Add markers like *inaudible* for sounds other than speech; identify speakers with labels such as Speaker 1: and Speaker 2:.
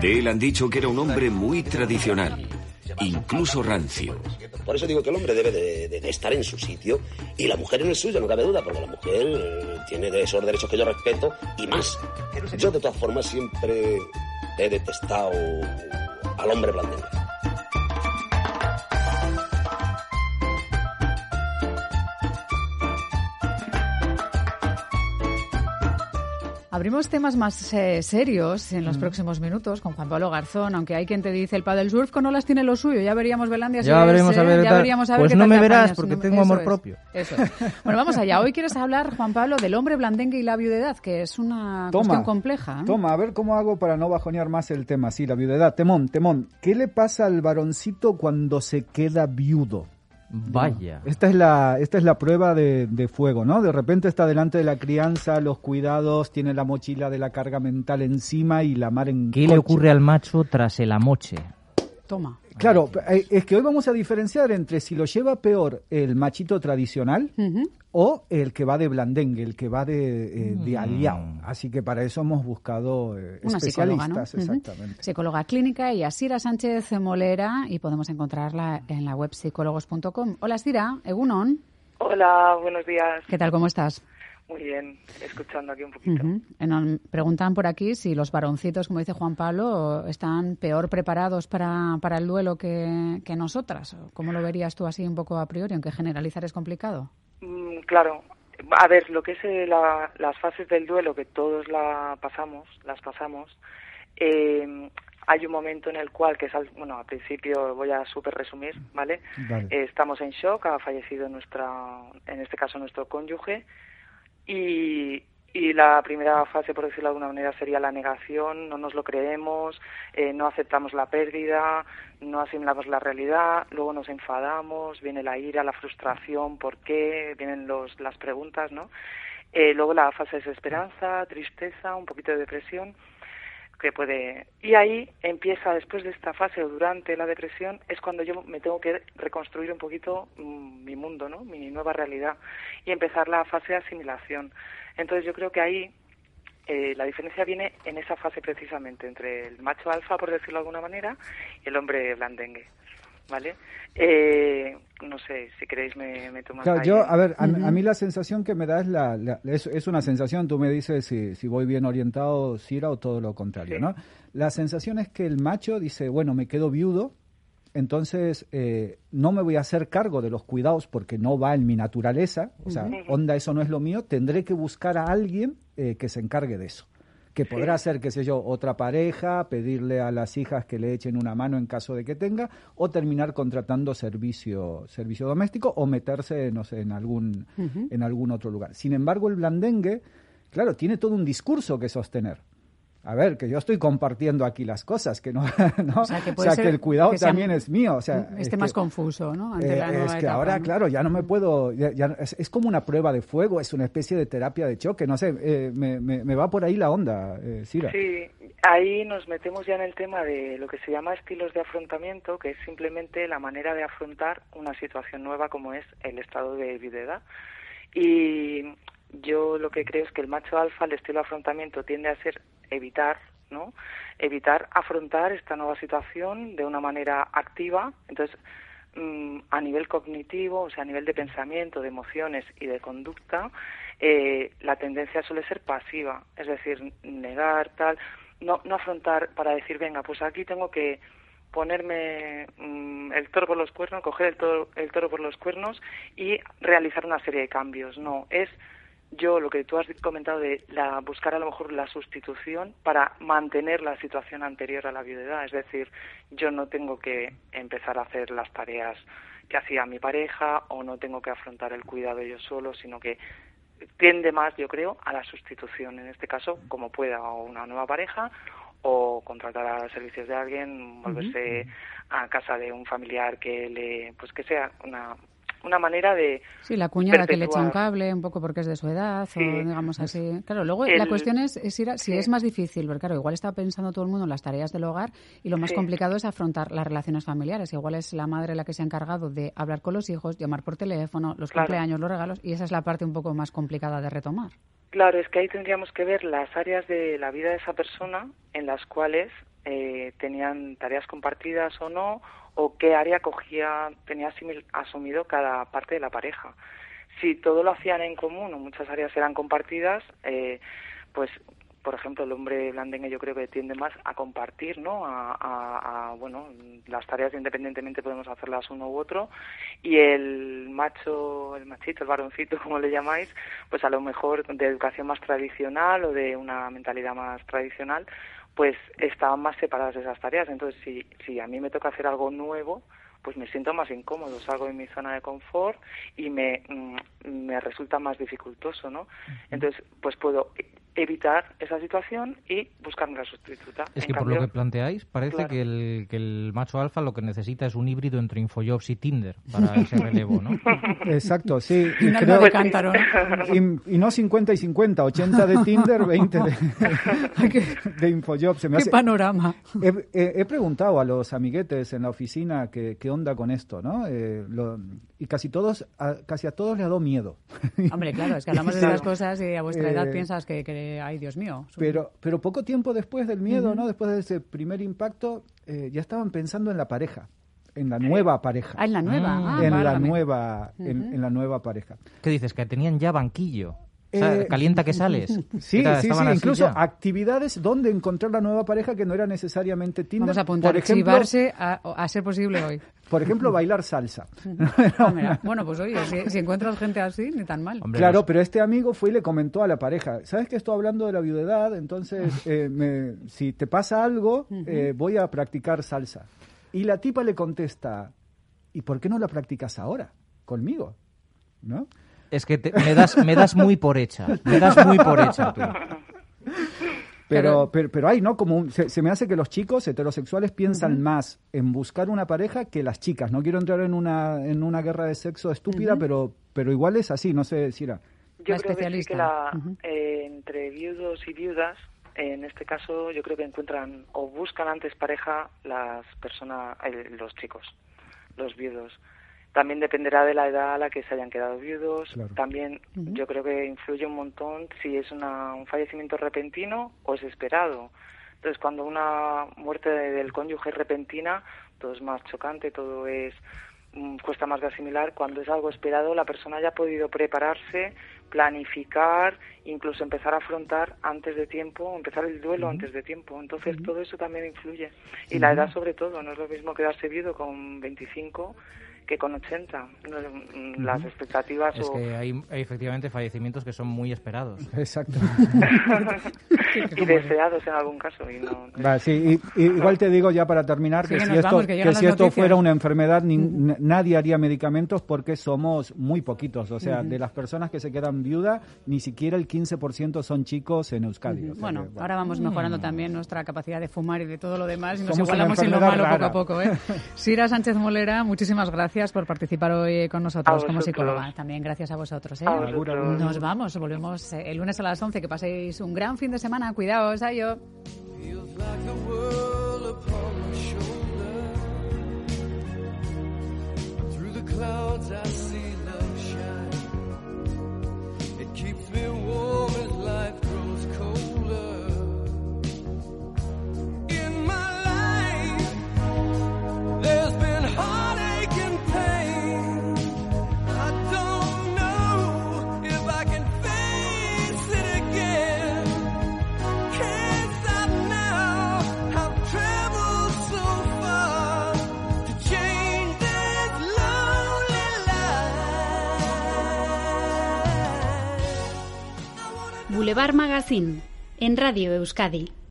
Speaker 1: De él han dicho que era un hombre muy tradicional, incluso rancio.
Speaker 2: Por eso digo que el hombre debe de, estar en su sitio y la mujer en el suyo, no cabe duda, porque la mujer eh, tiene esos derechos que yo respeto y más. Yo de todas formas siempre he detestado al hombre blandengue.
Speaker 3: Abrimos temas más eh, serios en los mm. próximos minutos con Juan Pablo Garzón, aunque hay quien te dice el padre del surf con olas tiene lo suyo. Ya veríamos Belandia.
Speaker 4: Ya veremos a ver. Ya veríamos a ver pues no me verás porque tengo amor propio.
Speaker 3: Eso Bueno, vamos allá. Hoy quieres hablar, Juan Pablo, del hombre blandengue y la viudedad, que es una cuestión compleja.
Speaker 5: Toma, a ver cómo hago para no bajonear más el tema. Sí, la viudedad. Temón, temón. ¿Qué le pasa al varoncito cuando se queda viudo?
Speaker 4: Vaya.
Speaker 5: Esta es la, esta es la prueba de, fuego, ¿no? De repente está delante de la crianza, los cuidados, tiene la mochila de la carga mental encima y la mar en
Speaker 4: ¿Qué le ocurre al macho tras el amoche?
Speaker 3: Toma.
Speaker 5: Claro, eh, es que hoy vamos a diferenciar entre si lo lleva peor el machito tradicional o el que va de blandengue, el que va de, eh, de mm. aliado. Así que para eso hemos buscado eh, especialistas. exactamente.
Speaker 3: Psicóloga clínica y Asira Sánchez Molera y podemos encontrarla en la web psicólogos.com. Hola Asira, Egunon.
Speaker 6: Hola, buenos días.
Speaker 3: ¿Qué tal, cómo estás?
Speaker 6: Muy bien, escuchando aquí un poquito.
Speaker 3: Preguntan por aquí si los varoncitos, como dice Juan Pablo, están peor preparados para, para el duelo que, que nosotras. ¿Cómo lo verías tú así un poco a priori, aunque generalizar es complicado?
Speaker 6: Mm, claro. A ver, lo que es eh, las fases del duelo, que todos la pasamos, las pasamos, eh, hay un momento en el cual, que es, al, bueno, al principio voy a súper resumir, ¿vale? Eh, estamos en shock, ha fallecido nuestra, en este caso nuestro cónyuge, y, y la primera fase, por decirlo de alguna manera, sería la negación, no nos lo creemos, eh, no aceptamos la pérdida, no asimilamos la realidad, luego nos enfadamos, viene la ira, la frustración, ¿por qué? Vienen los, las preguntas, ¿no? Eh, luego la fase de desesperanza, tristeza, un poquito de depresión que puede y ahí empieza después de esta fase o durante la depresión es cuando yo me tengo que reconstruir un poquito mm, mi mundo no mi nueva realidad y empezar la fase de asimilación entonces yo creo que ahí eh, la diferencia viene en esa fase precisamente entre el macho alfa por decirlo de alguna manera y el hombre blandengue ¿vale? Eh, no sé, si queréis me, me tomo
Speaker 5: claro, yo, a ver, a, mí la sensación que me da es, la, es, una sensación, tú me dices si, si voy bien orientado, Sira, o todo lo contrario, ¿no? La sensación es que el macho dice, bueno, me quedo viudo, entonces eh, no me voy a hacer cargo de los cuidados porque no va en mi naturaleza, o sea, onda, eso no es lo mío, tendré que buscar a alguien eh, que se encargue de eso. Que podrá ser, qué sé yo, otra pareja, pedirle a las hijas que le echen una mano en caso de que tenga, o terminar contratando servicio, servicio doméstico o meterse, no sé, en algún, en algún otro lugar. Sin embargo, el blandengue, claro, tiene todo un discurso que sostener a ver, que yo estoy compartiendo aquí las cosas, que no, *laughs* o sea, que, el cuidado también es mío. O sea,
Speaker 3: esté más confuso, ¿no? Ante
Speaker 5: eh, es que ahora, claro, ya no me puedo, ya, es, como una prueba de fuego, es una especie de terapia de choque, no sé, eh, me, me, va por ahí la onda, eh, Sira.
Speaker 6: Sí, ahí nos metemos ya en el tema de lo que se llama estilos de afrontamiento, que es simplemente la manera de afrontar una situación nueva como es el estado de viudedad. Y yo lo que creo es que el macho alfa, el estilo de afrontamiento, tiende a ser evitar, ¿no? Evitar afrontar esta nueva situación de una manera activa. Entonces, mm, a nivel cognitivo, o sea, a nivel de pensamiento, de emociones y de conducta, eh, la tendencia suele ser pasiva, es decir, negar, tal, no, no afrontar para decir, venga, pues aquí tengo que ponerme mm, el toro por los cuernos, coger el toro, el toro por los cuernos y realizar una serie de cambios. No, es yo lo que tú has comentado de la, buscar a lo mejor la sustitución para mantener la situación anterior a la viudedad, es decir, yo no tengo que empezar a hacer las tareas que hacía mi pareja o no tengo que afrontar el cuidado yo solo, sino que tiende más, yo creo, a la sustitución, en este caso, como pueda una nueva pareja o contratar a servicios de alguien, volverse a casa de un familiar que le, pues que sea una una manera de
Speaker 3: sí la cuñada que le echa un cable un poco porque es de su edad o digamos así. Claro luego la cuestión es, si es más difícil porque claro igual está pensando todo el mundo en las tareas del hogar y lo más complicado es afrontar las relaciones familiares. Igual es la madre la que se ha encargado de hablar con los hijos llamar por teléfono los cumpleaños los regalos y esa es la parte un poco más complicada de retomar.
Speaker 6: Claro, es que ahí tendríamos que ver las áreas de la vida de esa persona en las cuales eh, tenían tareas compartidas o no, o qué área cogía, tenía asumido cada parte de la pareja. Si todo lo hacían en común o muchas áreas eran compartidas, eh, pues por ejemplo, el hombre blandengue yo creo que tiende más a compartir, ¿no? A, bueno, las tareas independientemente podemos hacerlas uno u otro y el macho, el machito, el varoncito, *laughs* como le llamáis, pues a lo mejor de educación más tradicional o de una mentalidad más tradicional, pues estaban más separadas esas tareas. Entonces, si, si a mí me toca hacer algo nuevo, pues me siento más incómodo, salgo de mi zona de confort y me, mm, me resulta más dificultoso, ¿no? Entonces, pues puedo evitar esa situación y buscar una sustituta.
Speaker 4: Es que por lo que planteáis, parece que, el, que el macho alfa lo que necesita es un híbrido entre Infojobs y Tinder para ese relevo, ¿no? *laughs*
Speaker 5: Exacto, sí.
Speaker 3: Y, creo, de cántaro,
Speaker 5: y, no 50 y 50, 80 de Tinder, 20 de, *laughs* de Infojobs.
Speaker 3: ¡Qué panorama!
Speaker 5: He, preguntado a los amiguetes en la oficina qué, qué onda con esto, ¿no? Eh, y casi todos, a, casi a todos les ha dado miedo.
Speaker 3: Hombre, claro, es que hablamos de *laughs* esas cosas y a vuestra edad eh, piensas que ay Dios mío.
Speaker 5: Pero, pero poco tiempo después del miedo, ¿no? Después de ese primer impacto, eh, ya estaban pensando en la pareja en la nueva pareja.
Speaker 3: Ah, en la nueva.
Speaker 5: Ah, en la nueva, en, la nueva pareja.
Speaker 4: ¿Qué dices? Que tenían ya banquillo. Eh, calienta que sales. *laughs*
Speaker 5: Sí, sí, sí, incluso actividades donde encontrar la nueva pareja que no era necesariamente Tinder.
Speaker 3: Vamos a apuntar, Por ejemplo, a, ser posible hoy. *laughs*
Speaker 5: Por ejemplo, bailar salsa. *laughs*
Speaker 3: Ah, bueno, pues oye, si, encuentras gente así, ni tan mal.
Speaker 5: claro, pero este amigo fue y le comentó a la pareja, ¿sabes que estoy hablando de la viudedad? Entonces, eh, si te pasa algo, eh, voy a practicar salsa. Y la tipa le contesta, ¿y por qué no la practicas ahora? Conmigo. ¿No?
Speaker 4: Es que me, das, me das muy por hecha. Me das muy por hecha tú.
Speaker 5: Pero, pero, pero, hay, ¿no? Como se, me hace que los chicos heterosexuales piensan más en buscar una pareja que las chicas. No quiero entrar en una, en una guerra de sexo estúpida, pero, pero igual es así, no sé, Sira.
Speaker 6: Yo creo que, que la, eh, entre viudos y viudas, en este caso, yo creo que encuentran o buscan antes pareja las personas, eh, los chicos, los viudos. También dependerá de la edad a la que se hayan quedado viudos. También yo creo que influye un montón si es una, un fallecimiento repentino o es esperado. Entonces, cuando una muerte del cónyuge es repentina, todo es más chocante, todo es mm, cuesta más de asimilar. Cuando es algo esperado, la persona ya ha podido prepararse, planificar, incluso empezar a afrontar antes de tiempo, empezar el duelo antes de tiempo. Entonces, todo eso también influye. Y la edad, sobre todo, no es lo mismo quedarse viudo con 25 que con 80. Las expectativas.
Speaker 4: Es que hay, efectivamente fallecimientos que son muy esperados. *laughs*
Speaker 5: Exacto. *laughs*
Speaker 6: y deseados en algún caso.
Speaker 5: sí, igual te digo ya para terminar que, si esto, que, si esto fuera una enfermedad, nadie haría medicamentos porque somos muy poquitos. O sea, de las personas que se quedan viudas, ni siquiera el 15% son chicos en Euskadi.
Speaker 3: bueno, ahora vamos mejorando también nuestra capacidad de fumar y de todo lo demás y nos igualamos en lo malo poco a poco. ¿eh? *laughs* Sira Sánchez Molera, muchísimas gracias por participar hoy con nosotros como psicóloga. También gracias a vosotros. ¿eh? Nos vamos, volvemos eh, el lunes a las 11. Que paséis un gran fin de semana. Cuidaos, ayo.
Speaker 7: Boulevard Magazine en Radio Euskadi.